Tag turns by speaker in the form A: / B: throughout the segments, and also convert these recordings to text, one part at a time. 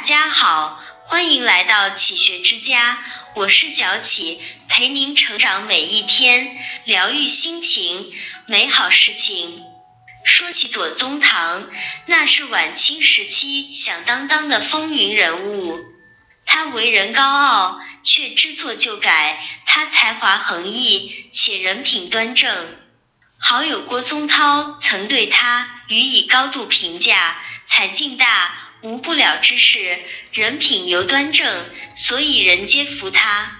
A: 家好，欢迎来到启学之家，我是小启，陪您成长每一天，疗愈心情，美好事情。说起左宗棠，那是晚清时期响当当的风云人物。他为人高傲，却知错就改；他才华横溢，且人品端正。好友郭松涛曾对他予以高度评价：才劲大，无不了之事，人品尤端正，所以人皆服他。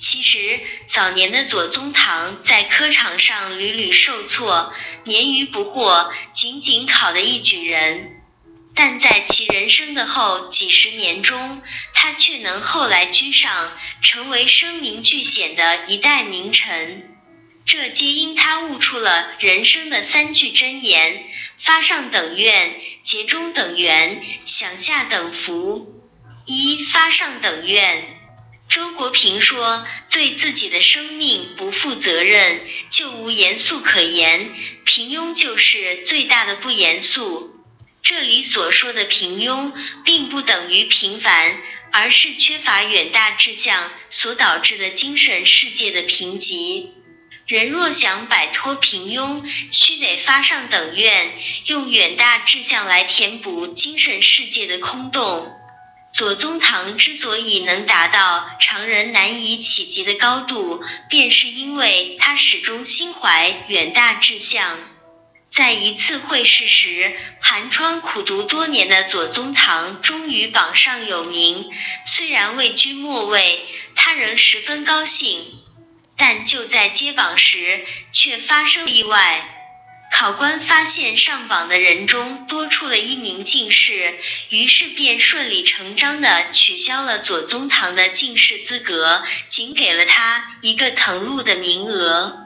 A: 其实，早年的左宗棠在科场上屡屡受挫，年逾不惑，仅仅考得一举人。但在其人生的后几十年中，他却能后来居上，成为声名俱显的一代名臣。这皆因他悟出了人生的三句真言：发上等愿，结中等缘，享下等福。一发上等愿。周国平说：“对自己的生命不负责任，就无严肃可言。平庸就是最大的不严肃。”这里所说的平庸，并不等于平凡，而是缺乏远大志向所导致的精神世界的贫瘠。人若想摆脱平庸，须得发上等愿，用远大志向来填补精神世界的空洞。左宗棠之所以能达到常人难以企及的高度，便是因为他始终心怀远大志向。在一次会试时，寒窗苦读多年的左宗棠终于榜上有名。虽然位居末位，他仍十分高兴。但就在揭榜时，却发生意外。考官发现上榜的人中多出了一名进士，于是便顺理成章地取消了左宗棠的进士资格，仅给了他一个誊录的名额。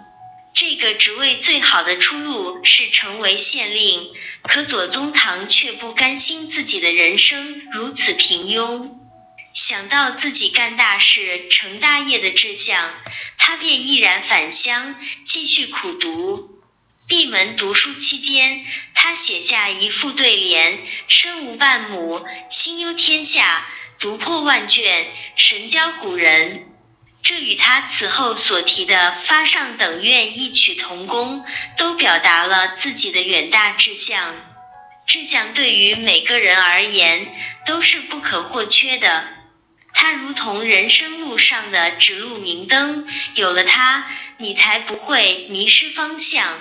A: 这个职位最好的出路是成为县令，可左宗棠却不甘心自己的人生如此平庸。想到自己干大事、成大业的志向，他便毅然返乡继续苦读。闭门读书期间，他写下一副对联：“身无半亩，心忧天下；读破万卷，神交古人。”这与他此后所提的“发上等愿”异曲同工，都表达了自己的远大志向。志向对于每个人而言都是不可或缺的，它如同人生路上的指路明灯，有了它，你才不会迷失方向。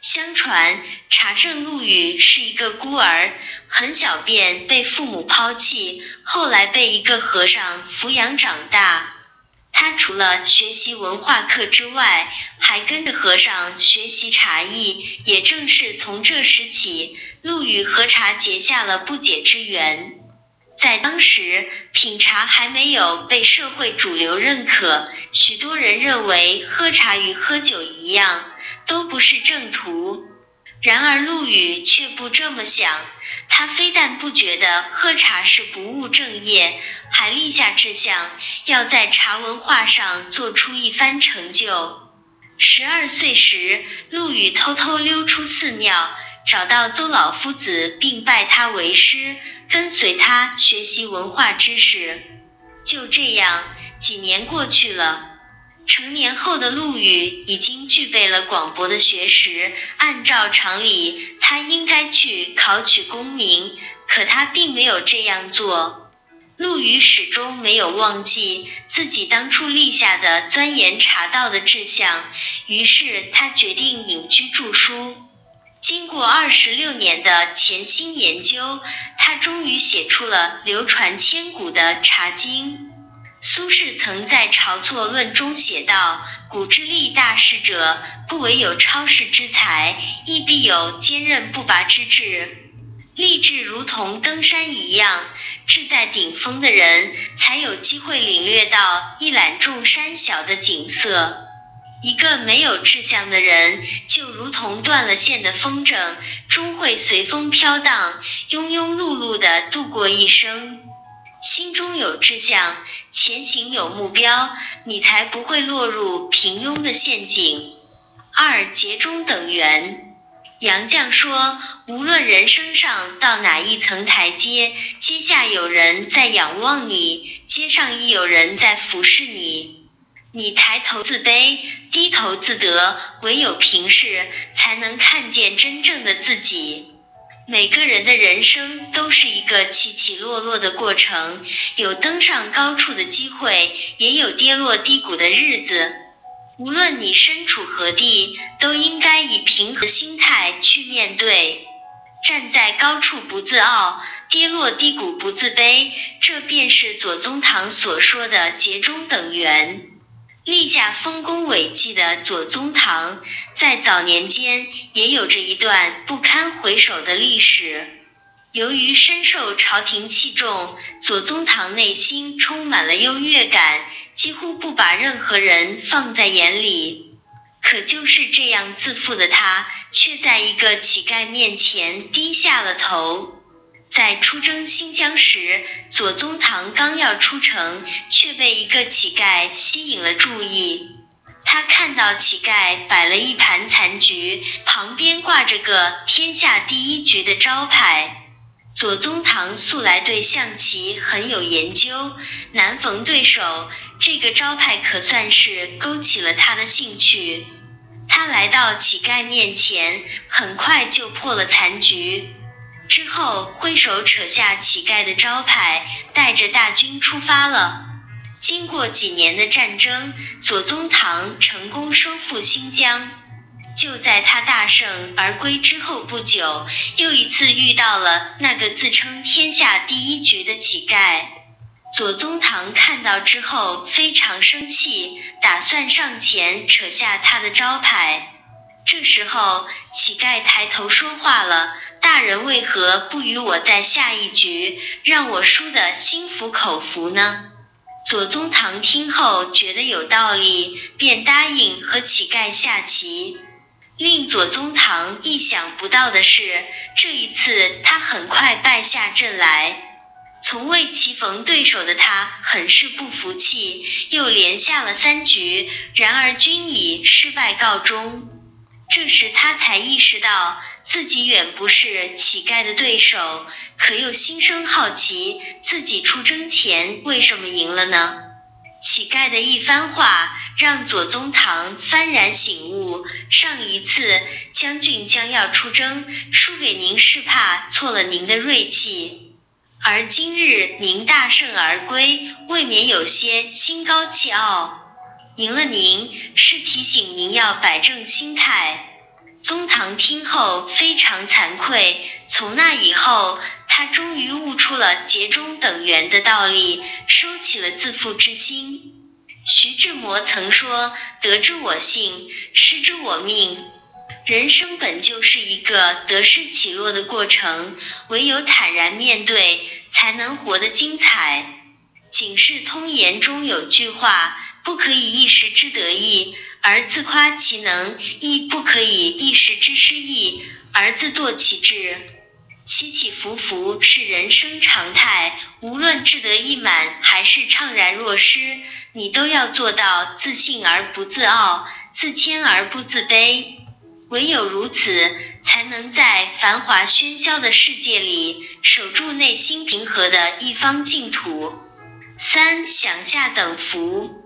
A: 相传茶圣陆羽是一个孤儿，很小便被父母抛弃，后来被一个和尚抚养长大。他除了学习文化课之外，还跟着和尚学习茶艺。也正是从这时起，陆羽和茶结下了不解之缘。在当时，品茶还没有被社会主流认可，许多人认为喝茶与喝酒一样，都不是正途。然而陆羽却不这么想，他非但不觉得喝茶是不务正业，还立下志向，要在茶文化上做出一番成就。十二岁时，陆羽偷偷溜出寺庙，找到邹老夫子，并拜他为师，跟随他学习文化知识。就这样，几年过去了。成年后的陆羽已经具备了广博的学识，按照常理，他应该去考取功名，可他并没有这样做。陆羽始终没有忘记自己当初立下的钻研茶道的志向，于是他决定隐居著书。经过二十六年的潜心研究，他终于写出了流传千古的《茶经》。苏轼曾在《晁错论》中写道：“古之立大事者，不惟有超世之才，亦必有坚韧不拔之志。立志如同登山一样，志在顶峰的人，才有机会领略到一览众山小的景色。一个没有志向的人，就如同断了线的风筝，终会随风飘荡，庸庸碌碌的度过一生。”心中有志向，前行有目标，你才不会落入平庸的陷阱。二，节中等缘。杨绛说：“无论人生上到哪一层台阶，阶下有人在仰望你，阶上亦有人在俯视你。你抬头自卑，低头自得，唯有平视，才能看见真正的自己。每个人的人生都是一个起起落落的过程，有登上高处的机会，也有跌落低谷的日子。”无论你身处何地，都应该以平和心态去面对。站在高处不自傲，跌落低谷不自卑，这便是左宗棠所说的节中等缘。立下丰功伟绩的左宗棠，在早年间也有着一段不堪回首的历史。由于深受朝廷器重，左宗棠内心充满了优越感。几乎不把任何人放在眼里，可就是这样自负的他，却在一个乞丐面前低下了头。在出征新疆时，左宗棠刚要出城，却被一个乞丐吸引了注意。他看到乞丐摆了一盘残局，旁边挂着个“天下第一局”的招牌。左宗棠素来对象棋很有研究，难逢对手，这个招牌可算是勾起了他的兴趣。他来到乞丐面前，很快就破了残局，之后挥手扯下乞丐的招牌，带着大军出发了。经过几年的战争，左宗棠成功收复新疆。就在他大胜而归之后不久，又一次遇到了那个自称天下第一局的乞丐。左宗棠看到之后非常生气，打算上前扯下他的招牌。这时候，乞丐抬头说话了：“大人为何不与我再下一局，让我输得心服口服呢？”左宗棠听后觉得有道理，便答应和乞丐下棋。令左宗棠意想不到的是，这一次他很快败下阵来。从未棋逢对手的他很是不服气，又连下了三局，然而均以失败告终。这时他才意识到自己远不是乞丐的对手，可又心生好奇，自己出征前为什么赢了呢？乞丐的一番话。让左宗棠幡然醒悟，上一次将军将要出征，输给您是怕错了您的锐气，而今日您大胜而归，未免有些心高气傲。赢了您是提醒您要摆正心态。宗棠听后非常惭愧，从那以后，他终于悟出了节中等缘的道理，收起了自负之心。徐志摩曾说：“得之我幸，失之我命。人生本就是一个得失起落的过程，唯有坦然面对，才能活得精彩。”《警世通言》中有句话：“不可以一时之得意而自夸其能，亦不可以一时之失意而自堕其志。”起起伏伏是人生常态，无论志得意满还是怅然若失，你都要做到自信而不自傲，自谦而不自卑。唯有如此，才能在繁华喧嚣的世界里，守住内心平和的一方净土。三想下等福。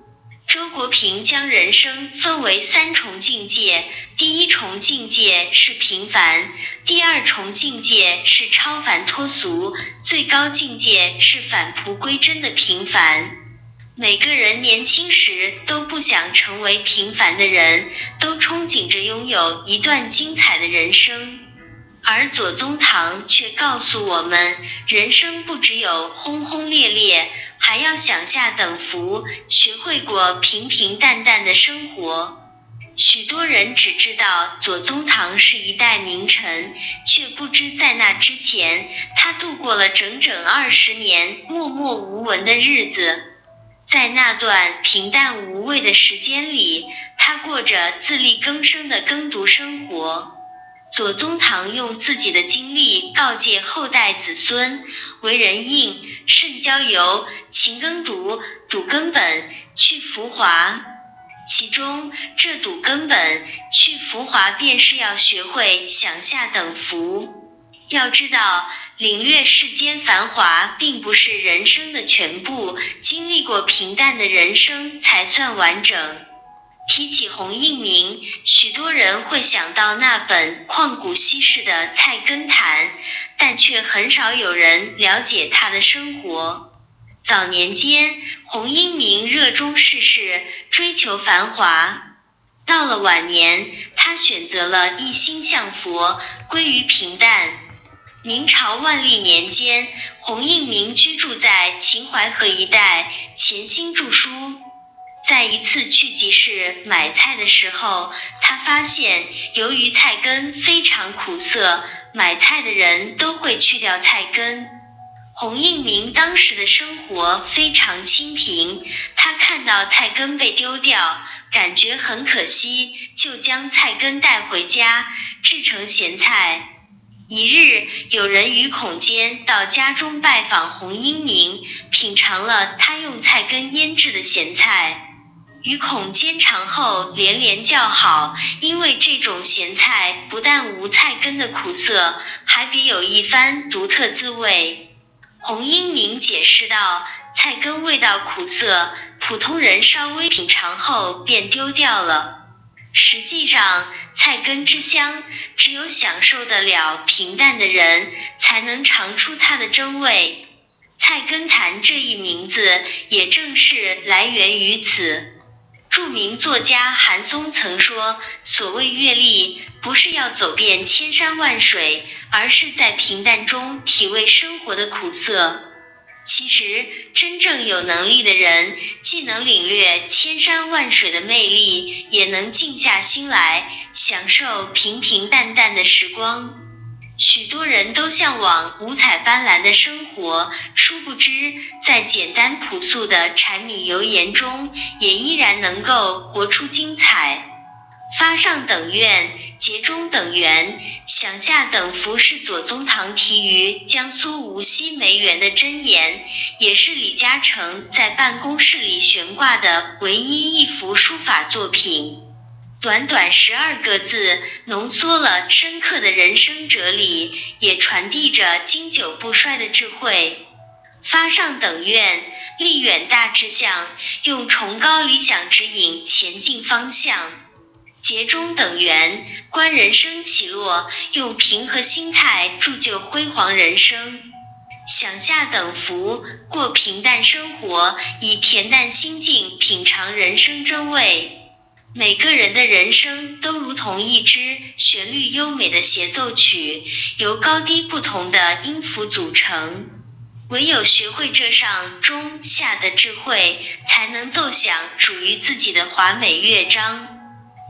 A: 周国平将人生分为三重境界，第一重境界是平凡，第二重境界是超凡脱俗，最高境界是返璞归真的平凡。每个人年轻时都不想成为平凡的人，都憧憬着拥有一段精彩的人生。而左宗棠却告诉我们，人生不只有轰轰烈烈，还要享下等福，学会过平平淡淡的生活。许多人只知道左宗棠是一代名臣，却不知在那之前，他度过了整整二十年默默无闻的日子。在那段平淡无味的时间里，他过着自力更生的耕读生活。左宗棠用自己的经历告诫后代子孙：为人应慎交友，勤耕读，笃根本，去浮华。其中这笃根本，去浮华便是要学会享下等福。要知道，领略世间繁华，并不是人生的全部，经历过平淡的人生才算完整。提起洪应明，许多人会想到那本旷古稀世的《菜根谭》，但却很少有人了解他的生活。早年间，洪应明热衷世事，追求繁华；到了晚年，他选择了一心向佛，归于平淡。明朝万历年间，洪应明居住在秦淮河一带，潜心著书。在一次去集市买菜的时候，他发现由于菜根非常苦涩，买菜的人都会去掉菜根。洪应明当时的生活非常清贫，他看到菜根被丢掉，感觉很可惜，就将菜根带回家制成咸菜。一日，有人与孔坚到家中拜访洪应明，品尝了他用菜根腌制的咸菜。与孔坚尝后连连叫好，因为这种咸菜不但无菜根的苦涩，还别有一番独特滋味。洪英明解释道：“菜根味道苦涩，普通人稍微品尝后便丢掉了。实际上，菜根之香，只有享受得了平淡的人，才能尝出它的真味。菜根谭这一名字，也正是来源于此。”著名作家韩松曾说：“所谓阅历，不是要走遍千山万水，而是在平淡中体味生活的苦涩。”其实，真正有能力的人，既能领略千山万水的魅力，也能静下心来享受平平淡淡的时光。许多人都向往五彩斑斓的生活，殊不知，在简单朴素的柴米油盐中，也依然能够活出精彩。发上等愿，结中等缘，享下等福，是左宗棠题于江苏无锡梅园的箴言，也是李嘉诚在办公室里悬挂的唯一一幅书法作品。短短十二个字，浓缩了深刻的人生哲理，也传递着经久不衰的智慧。发上等愿，立远大志向，用崇高理想指引前进方向；结中等缘，观人生起落，用平和心态铸就辉煌人生；享下等福，过平淡生活，以恬淡心境品尝人生真味。每个人的人生都如同一支旋律优美的协奏曲，由高低不同的音符组成。唯有学会这上中下的智慧，才能奏响属于自己的华美乐章。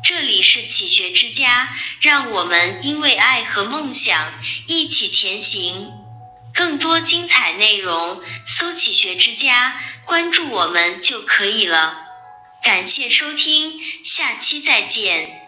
A: 这里是启学之家，让我们因为爱和梦想一起前行。更多精彩内容，搜“启学之家”，关注我们就可以了。感谢收听，下期再见。